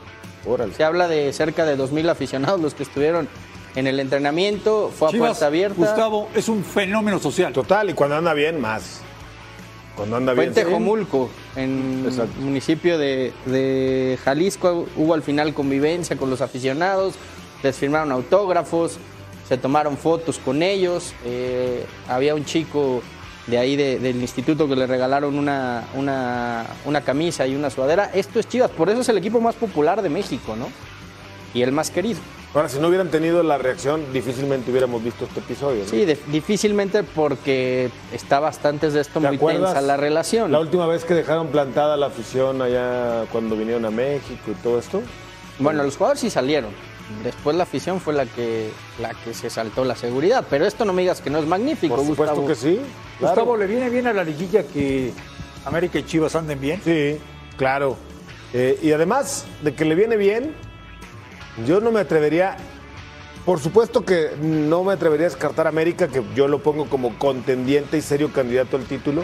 Órale. Se habla de cerca de 2.000 aficionados los que estuvieron en el entrenamiento, fue a Chivas, puerta abierta. Gustavo, es un fenómeno social. Total, y cuando anda bien, más. Cuando anda Fue en bien. sí. Tejomulco, en Exacto. el municipio de, de Jalisco. Hubo al final convivencia con los aficionados, les firmaron autógrafos, se tomaron fotos con ellos. eh, había un chico de ahí de- del instituto que le regalaron una, una, una camisa y una sudadera. Esto es Chivas, por eso es el equipo más popular de México, ¿no? Y el más querido. Ahora, si no hubieran tenido la reacción, difícilmente hubiéramos visto este episodio. ¿no? Sí, de- difícilmente porque está bastante de esto ¿Te muy tensa la relación. La última vez que dejaron plantada la afición allá cuando vinieron a México y todo esto. Bueno, los jugadores sí salieron. Después la afición fue la que, la que se saltó la seguridad. Pero esto no me digas que no es magnífico, Por supuesto Gustavo. que sí. claro. Gustavo, ¿le viene bien a la liguilla que América y Chivas anden bien? Sí, claro. Eh, y además de que le viene bien, yo no me atrevería, por supuesto que no me atrevería a descartar a América, que yo lo pongo como contendiente y serio candidato al título.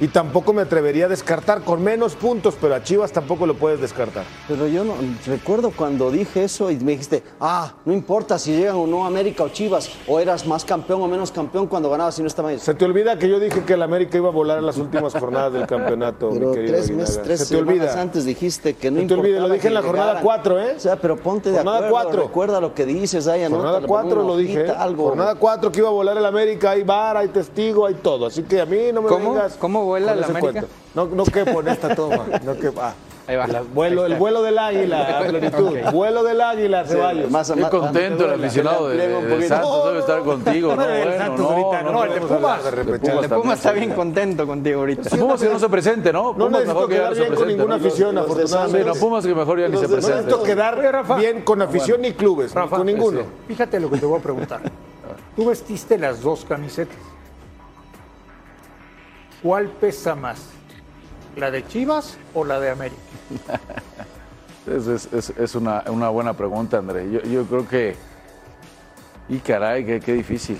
Y tampoco me atrevería a descartar con menos puntos, pero a Chivas tampoco lo puedes descartar. Pero yo no recuerdo cuando dije eso y me dijiste, ah, no importa si llegan o no América o Chivas, o eras más campeón o menos campeón cuando ganabas y no estaba ahí. Se te olvida que yo dije que el América iba a volar en las últimas jornadas del campeonato, Pero mi querido tres meses, tres Se te semanas olvida. antes dijiste que no Se te olvida, lo dije en la jornada llegaran. 4, ¿eh? O sea, pero ponte de Jornada acuerdo, cuatro. recuerda lo que dices, ahí Jornada anótalo, pon 4 una lo dije. ¿eh? algo. Jornada 4 que iba a volar el América, hay bar, hay testigo, hay todo. Así que a mí no me ¿Cómo? vengas. ¿Cómo vuela el ese América? cuento. No, no quepo en esta toma. No quepo. Ah. Ahí va. La- vuelo, Ahí el vuelo del águila, (laughs) a plenitud. Ok. Vuelo del águila, Ceballos. más- Qué más- contento el más- aficionado de, de poquito. Santos debe estar contigo, ¿no? (laughs) el Bueno, Santos no, ahorita, no, no, el de Pumas. de De. Pumas El está sí. bien contento contigo ahorita. Pumas que no se presente, ¿no? No necesito mejor que ya quedar no se bien con presente. ninguna ¿no? afición, de Sí, afortunadamente. no, Pumas que mejor ya ni se No presente. necesito quedar bien con afición ni clubes, con ninguno. Fíjate lo que te voy a preguntar. Tú vestiste las dos camisetas. ¿Cuál pesa más? ¿La de Chivas o la de América? (laughs) Es, es- es- es una, una buena pregunta, André. Yo, yo creo que. Y caray, qué, qué difícil.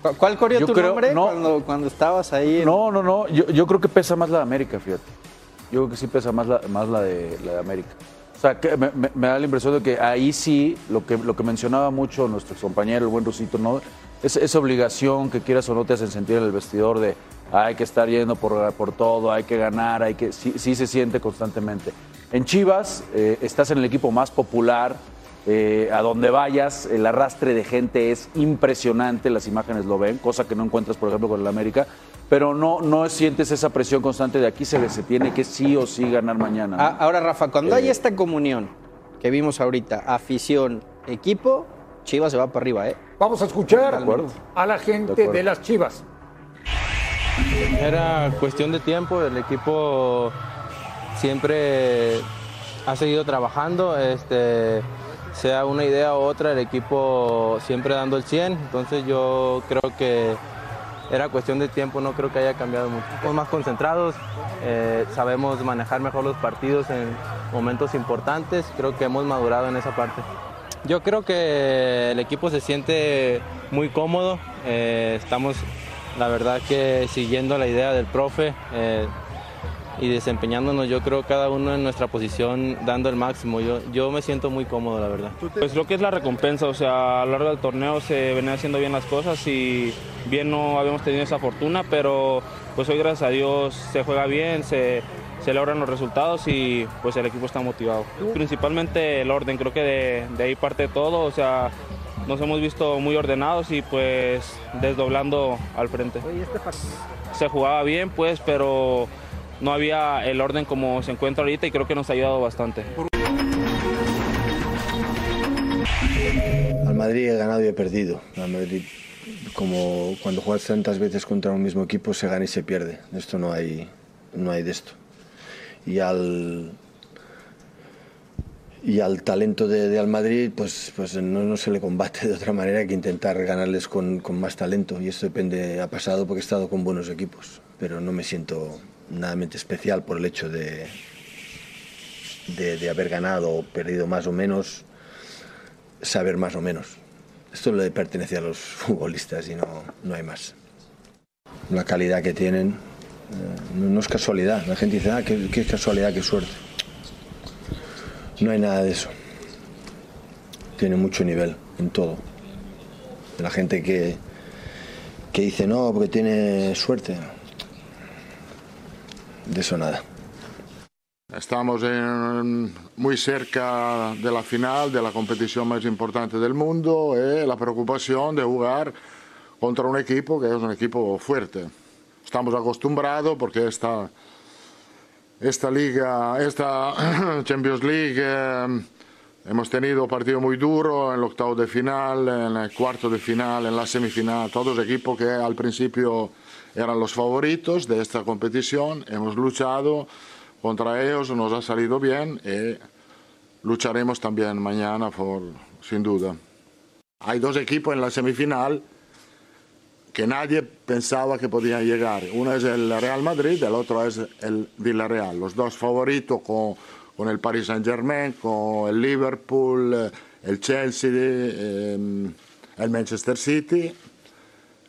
¿Cu- ¿Cuál corrió Yo tu creo- nombre no. cuando, cuando estabas ahí? en- No, no, no. Yo, yo creo que pesa más la de América, fíjate. Yo creo que sí pesa más la, más la, de, la de América. O sea, que me, me- me da la impresión de que ahí sí, lo que, lo que mencionaba mucho nuestro compañero, el buen Rusito, ¿no? Es, esa obligación que quieras o no te hacen sentir en el vestidor de hay que estar yendo por, por todo, hay que ganar, hay que. Sí, sí se siente constantemente. En Chivas eh, estás en el equipo más popular, eh, a donde vayas, el arrastre de gente es impresionante, las imágenes lo ven, cosa que no encuentras, por ejemplo, con el América, pero no, no sientes esa presión constante de aquí se, se tiene que sí o sí ganar mañana. ¿no? Ah, ahora, Rafa, cuando hay Eh. esta comunión que vimos ahorita, afición, equipo, Chivas se va para arriba, ¿eh? Vamos a escuchar a la gente de las Chivas. Era cuestión de tiempo, el equipo siempre ha seguido trabajando, este, sea una idea u otra, el equipo siempre dando el 100, entonces yo creo que era cuestión de tiempo, no creo que haya cambiado mucho. Estamos más concentrados, eh, sabemos manejar mejor los partidos en momentos importantes, creo que hemos madurado en esa parte. Yo creo que el equipo se siente muy cómodo, eh, estamos la verdad que siguiendo la idea del profe eh, y desempeñándonos yo creo cada uno en nuestra posición dando el máximo. Yo, yo me siento muy cómodo la verdad. Pues creo que es la recompensa, o sea, a lo largo del torneo se venían haciendo bien las cosas y bien no habíamos tenido esa fortuna, pero pues hoy gracias a Dios se juega bien, se, se logran los resultados y pues el equipo está motivado. Principalmente el orden, creo que de, de ahí parte todo, o sea, nos hemos visto muy ordenados y pues desdoblando al frente. Se jugaba bien pues, pero no había el orden como se encuentra ahorita y creo que nos ha ayudado bastante. Al Madrid he ganado y he perdido. Al Madrid, como cuando juegas tantas veces contra un mismo equipo, se gana y se pierde. Esto no hay, no hay de esto. Y al, y al talento de, de al Madrid, pues, pues no, no se le combate de otra manera que intentar ganarles con, con más talento. Y esto depende, ha pasado porque he estado con buenos equipos. Pero no me siento nadamente especial por el hecho de, de, de haber ganado o perdido más o menos saber más o menos. Esto le pertenece a los (laughs) futbolistas y no, no hay más. La calidad que tienen, no, no es casualidad. La gente dice, ah, qué, qué casualidad, qué suerte. No hay nada de eso. Tiene mucho nivel en todo. La gente que, que dice no, porque tiene suerte. De eso nada. Estamos muy cerca de la final de la competición más importante del mundo y la preocupación de jugar contra un equipo que es un equipo fuerte. Estamos acostumbrados porque esta, esta liga, esta (clears throat) Champions League, eh, hemos tenido partido muy duro en el octavo de final, en el cuarto de final, en la semifinal, todos equipos que al principio eran los favoritos de esta competición. Hemos luchado contra ellos, nos ha salido bien y lucharemos también mañana, por, sin duda. Hay dos equipos en la semifinal que nadie pensaba que podían llegar. Uno es el Real Madrid, el otro es el Villarreal. Los dos favoritos con, con el Paris Saint Germain, con el Liverpool, eh, el Chelsea, eh, el Manchester City.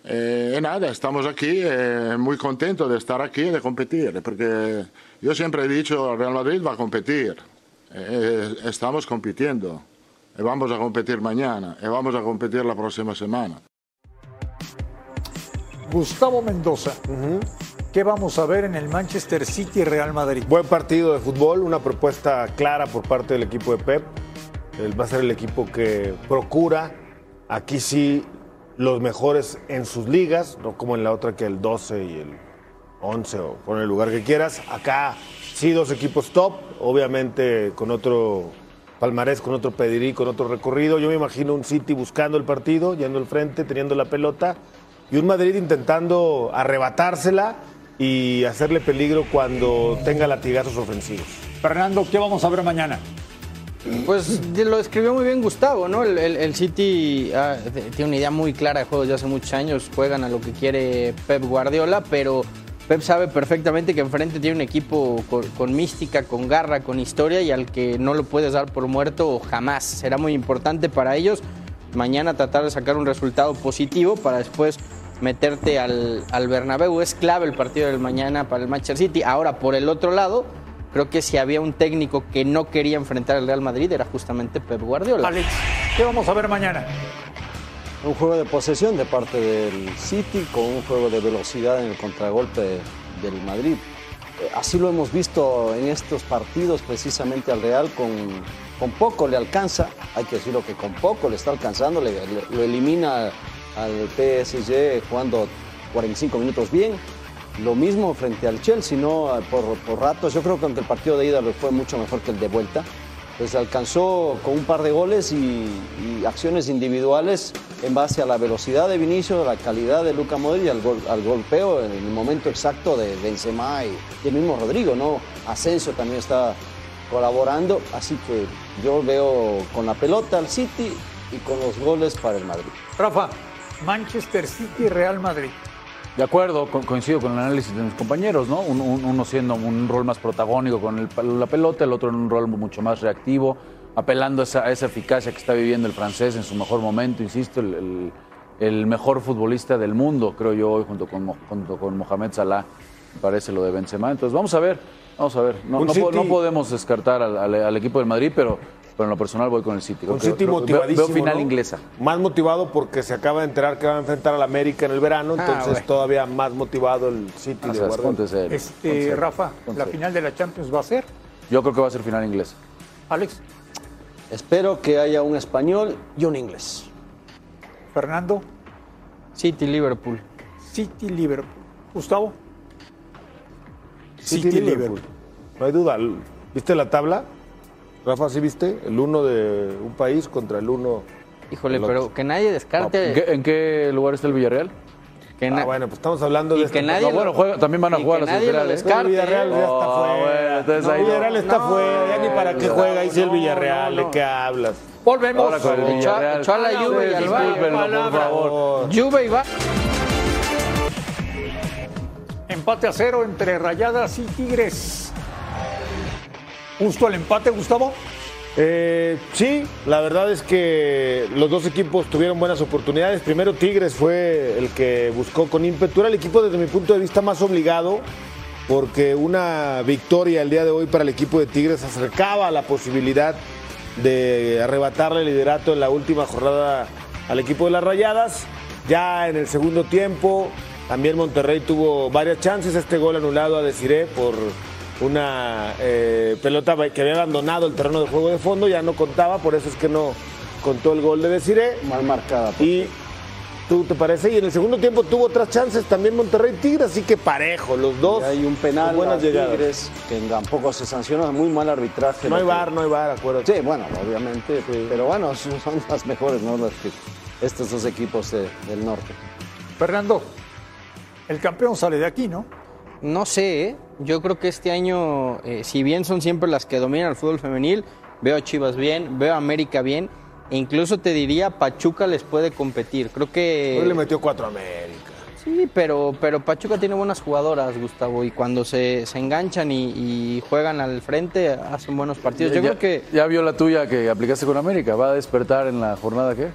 Eh, y nada, estamos aquí eh, muy contentos de estar aquí y de competir, porque yo siempre he dicho el Real Madrid va a competir. Estamos compitiendo. Y vamos a competir mañana. Y vamos a competir la próxima semana. Gustavo Mendoza. ¿Qué vamos a ver en el Manchester City Real Madrid? Buen partido de fútbol, una propuesta clara por parte del equipo de Pep. Él va a ser el equipo que procura, aquí sí, los mejores en sus ligas, no como en la otra que el 12 y el 11 o pon el lugar que quieras. Acá sí, dos equipos top, obviamente con otro palmarés, con otro pedirí, con otro recorrido. Yo me imagino un City buscando el partido, yendo al frente, teniendo la pelota, y un Madrid intentando arrebatársela y hacerle peligro cuando tenga latigazos ofensivos. Fernando, ¿qué vamos a ver mañana? Pues lo escribió muy bien Gustavo, ¿no? El, el- el City ah, tiene una idea muy clara de juegos de hace muchos años, juegan a lo que quiere Pep Guardiola, pero Pep sabe perfectamente que enfrente tiene un equipo con, con mística, con garra, con historia y al que no lo puedes dar por muerto jamás. Será muy importante para ellos mañana tratar de sacar un resultado positivo para después meterte al, al Bernabéu. Es clave el partido del mañana para el Manchester City. Ahora, por el otro lado, creo que si había un técnico que no quería enfrentar al Real Madrid era justamente Pep Guardiola. Alex, ¿qué vamos a ver mañana? Un juego de posesión de parte del City con un juego de velocidad en el contragolpe del Madrid. Eh, Así lo hemos visto en estos partidos precisamente al Real, con, con poco le alcanza, hay que decirlo que con poco le está alcanzando, le- le- lo elimina al PSG jugando 45 minutos bien. Lo mismo frente al Chelsea, ¿no? Por, por ratos, yo creo que aunque el partido de ida fue mucho mejor que el de vuelta, pues alcanzó con un par de goles y, y acciones individuales en base a la velocidad de Vinicio, la calidad de Luca Modric al, gol- al golpeo en el momento exacto de Benzema y, y el mismo Rodrigo, ¿no? Asensio también está colaborando, así que yo veo con la pelota al City y con los goles para el Madrid. Rafa, Manchester City Real Madrid. De acuerdo, co- coincido con el análisis de mis compañeros, ¿no? Un- un- uno siendo un rol más protagónico con el la pelota, el otro en un rol mucho más reactivo, apelando a esa, a esa eficacia que está viviendo el francés en su mejor momento, insisto, el, el- el mejor futbolista del mundo, creo yo, hoy junto con, junto con Mohamed Salah, me parece lo de Benzema. Entonces, vamos a ver, vamos a ver. No, podemos descartar al, al- al equipo del Madrid, pero, pero en lo personal voy con el City. Un City motivadísimo. Veo final ¿no? inglesa. Más motivado porque se acaba de enterar que va a enfrentar al América en el verano, Ah, entonces bueno. todavía más motivado el City Ah, de sabes, Guardiola. ponte serio, Este, ponte serio, Rafa, ponte la serio. final de la Champions va a ser. Yo creo que va a ser final inglesa. Alex, Espero que haya un español y un inglés. Fernando, City Liverpool. City Liverpool. Gustavo, City, Liverpool. No hay duda. ¿Viste la tabla? Rafa, ¿sí viste? El uno de un país contra el uno. Híjole, del otro. pero que nadie descarte. ¿En qué, en qué lugar está el Villarreal? que Ah, bueno, pues estamos hablando Y de que este nadie No, bueno, lo- juega- también van a y jugar que los nadie lo laterales. Pero el descarte. Villarreal ya está Oh, fuera. bueno, entonces No, ahí no. Villarreal está No, fuera. Ya ni para qué no, juega. Ahí sí el no, Villarreal. no, ¿De qué hablas? volvemos. Ahora con el Echó- Villarreal. echó a la Juve y al Bayern. discúlpenlo, por Palabra. favor. Juve y va. Empate a cero entre Rayadas y Tigres. Justo el empate, Gustavo. Eh, sí, la verdad es que los dos equipos tuvieron buenas oportunidades. Primero Tigres fue el que buscó con ímpetu. Era el equipo desde mi punto de vista más obligado porque una victoria el día de hoy para el equipo de Tigres acercaba a la posibilidad de arrebatarle el liderato en la última jornada al equipo de las Rayadas. Ya en el segundo tiempo, también Monterrey tuvo varias chances. Este gol anulado a Desiré por una eh, pelota que había abandonado el terreno de juego de fondo, ya no contaba, por eso es que no contó el gol de Desiré. Mal marcada. Y tú te parece, y en el segundo tiempo tuvo otras chances también Monterrey Tigres, así que parejo, los dos. Y hay un penal buenas a llegadas. Tigres que tampoco se sanciona, muy mal arbitraje. No hay que- bar, no hay bar, acuérdate. Sí, bueno, obviamente, pero bueno, (laughs) son son las mejores, ¿no? Las que estos dos equipos de- del norte. Fernando, el campeón sale de aquí, ¿no? No sé, ¿eh? yo creo que este año, eh, si bien son siempre las que dominan el fútbol femenil, veo a Chivas bien, veo a América bien, e incluso te diría Pachuca les puede competir. Creo que... Hoy le metió cuatro a América. Sí, pero, pero Pachuca tiene buenas jugadoras, Gustavo, y cuando se, se enganchan y, y juegan al frente, hacen buenos partidos. Yo ya, creo que... ya vio la tuya que aplicaste con América. ¿Va a despertar en la jornada qué?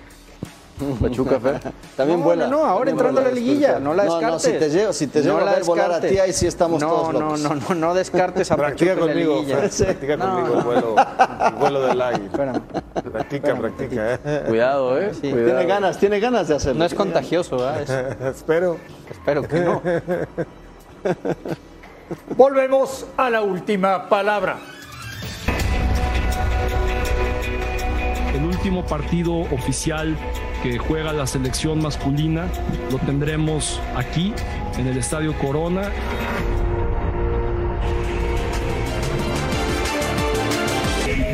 (laughs) Pachuca, Fer. (laughs) También no, vuela. No, no, ahora entrando a la liguilla, no la No, no, descartes. si te llego- si te llego a la ver volar a descartes. ti, ahí sí estamos no, todos No, locos. no, no, no descartes a Practica Pachuca en la conmigo, liguilla. Fer, practica No, conmigo el no. vuelo, el vuelo del águila. Espérame. Practica, practica. ¿eh? Cuidado, ¿eh? Sí. Cuidado. Tiene ganas, tiene ganas de hacerlo. No es contagioso, ¿verdad? Es- (laughs) Espero. espero que no. Volvemos a la última palabra. El último partido oficial que juega la selección masculina lo tendremos aquí, en el Estadio Corona.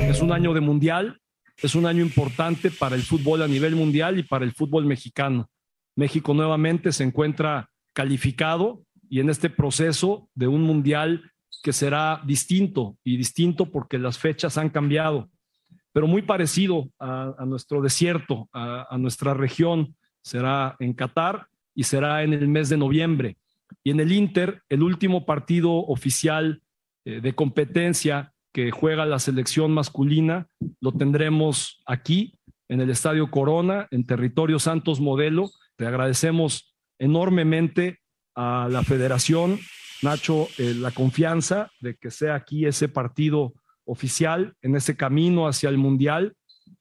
Es un año de mundial, es un año importante para el fútbol a nivel mundial y para el fútbol mexicano. México nuevamente se encuentra calificado y en este proceso de un mundial que será distinto y distinto porque las fechas han cambiado pero muy parecido a, nuestro desierto, a, a nuestra región. Será en Qatar y será en el mes de noviembre. Y en el Inter, el último partido oficial eh, de competencia que juega la selección masculina, lo tendremos aquí, en el Estadio Corona, en territorio Santos Modelo. Te agradecemos enormemente a la federación, Nacho, eh, la confianza de que sea aquí ese partido oficial en ese camino hacia el Mundial.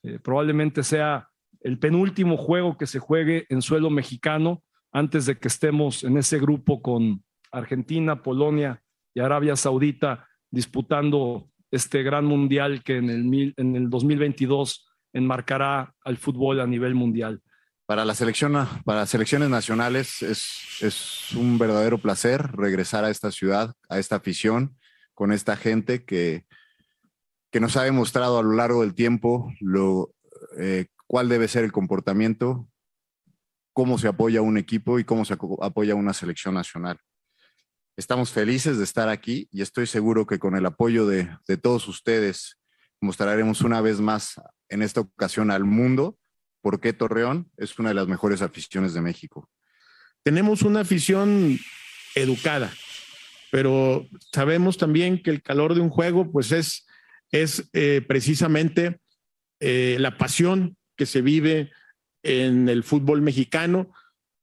Eh, probablemente sea el penúltimo juego que se juegue en suelo mexicano antes de que estemos en ese grupo con Argentina, Polonia y Arabia Saudita disputando este gran Mundial que en el, mil- en el 2022 enmarcará al fútbol a nivel mundial. Para la selección, para las selecciones nacionales es, es un verdadero placer regresar a esta ciudad, a esta afición, con esta gente que, que nos ha demostrado a lo largo del tiempo lo, eh, cuál debe ser el comportamiento, cómo se apoya un equipo y cómo se apoya una selección nacional. Estamos felices de estar aquí y estoy seguro que con el apoyo de, de todos ustedes mostraremos una vez más en esta ocasión al mundo por qué Torreón es una de las mejores aficiones de México. tenemos una afición educada, pero sabemos también que el calor de un juego, pues es, es eh, precisamente eh, la pasión que se vive en el fútbol mexicano,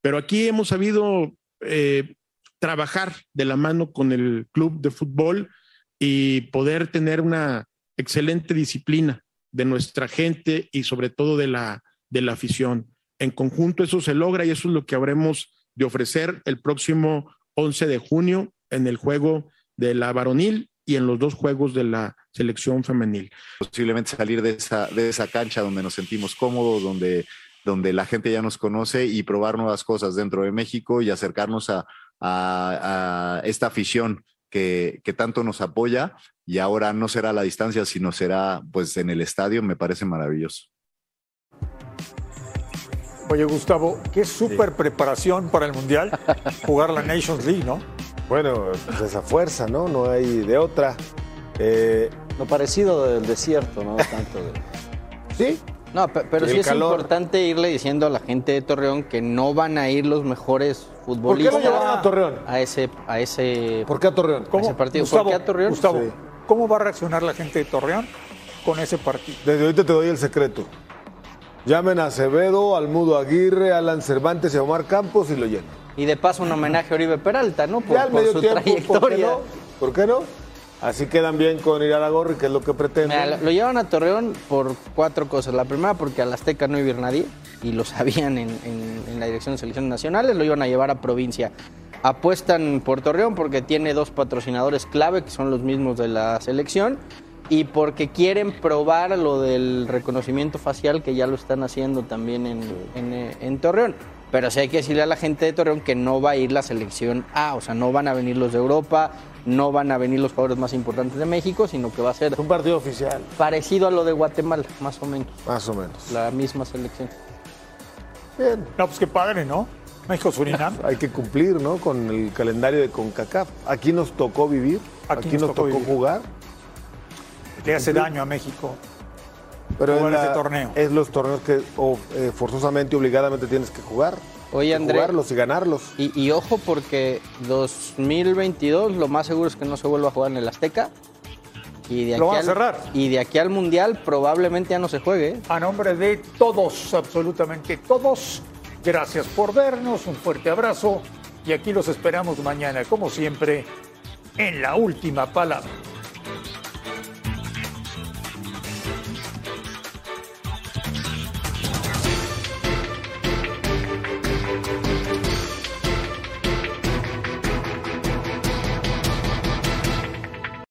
pero aquí hemos sabido eh, trabajar de la mano con el club de fútbol y poder tener una excelente disciplina de nuestra gente y sobre todo de la, de la afición. En conjunto eso se logra y eso es lo que habremos de ofrecer el próximo 11 de junio en el juego de la varonil y en los dos juegos de la selección femenil. Posiblemente salir de esa, de esa cancha donde nos sentimos cómodos, donde, donde la gente ya nos conoce y probar nuevas cosas dentro de México y acercarnos a, a- a esta afición que, que tanto nos apoya y ahora no será a la distancia, sino será pues en el estadio, me parece maravilloso. Oye, Gustavo, qué súper preparación para el Mundial jugar la Nations League, ¿no? Bueno, pues esa fuerza, ¿no? No hay de otra. Eh, Lo parecido del desierto, ¿no? Tanto de... (laughs) Sí. No, pe- pero sí es calor. importante irle diciendo a la gente de Torreón que no van a ir los mejores futbolistas. llevaron a Torreón? A ese, a ese, ¿Por qué a Torreón? a ese partido. Gustavo, ¿Por qué a Torreón? Gustavo, Sí. ¿cómo va a reaccionar la gente de Torreón con ese partido. Desde ahorita te doy el secreto. Llamen a Acevedo, al Mudo Aguirre, Alan Cervantes y a Omar Campos y lo llenan. Y de paso un homenaje a Oribe Peralta, ¿no? Por, ya al por medio su tiempo, ¿por qué trayectoria. no? ¿Por qué no? Así quedan bien con ir a la gorri, que es lo que pretenden. Mira, lo, llevan a Torreón por cuatro cosas. La primera, porque al Azteca no iba a ir nadie, y lo sabían en, en- en la dirección de selecciones nacionales, lo iban a llevar a provincia. Apuestan por Torreón porque tiene dos patrocinadores clave, que son los mismos de la selección, y porque quieren probar lo del reconocimiento facial, que ya lo están haciendo también en, en, en Torreón. Pero sí hay que decirle a la gente de Torreón que no va a ir la selección A, o sea, no van a venir los de Europa, no van a venir los jugadores más importantes de México, sino que va a ser un partido oficial. Parecido a lo de Guatemala, más o menos. Más o menos. La misma selección. Bien. No, pues qué padre, ¿no? México Surinam. Hay que cumplir, ¿no? Con el calendario de CONCACAF. Aquí nos tocó vivir, aquí, Aquí nos, nos tocó, tocó jugar. Le hace daño a México. Pero Jugar es, ese torneo. es los torneos que o, eh, forzosamente, obligadamente tienes que jugar. Oye, André. Jugarlos y ganarlos. Y, y ojo porque 2022 lo más seguro es que no se vuelva a jugar en el Azteca. Y de Lo aquí van a al- cerrar. Y de aquí al Mundial probablemente ya no se juegue. ¿eh? A nombre de todos, absolutamente todos, gracias por vernos, un fuerte abrazo y aquí los esperamos mañana, como siempre, en la última palabra.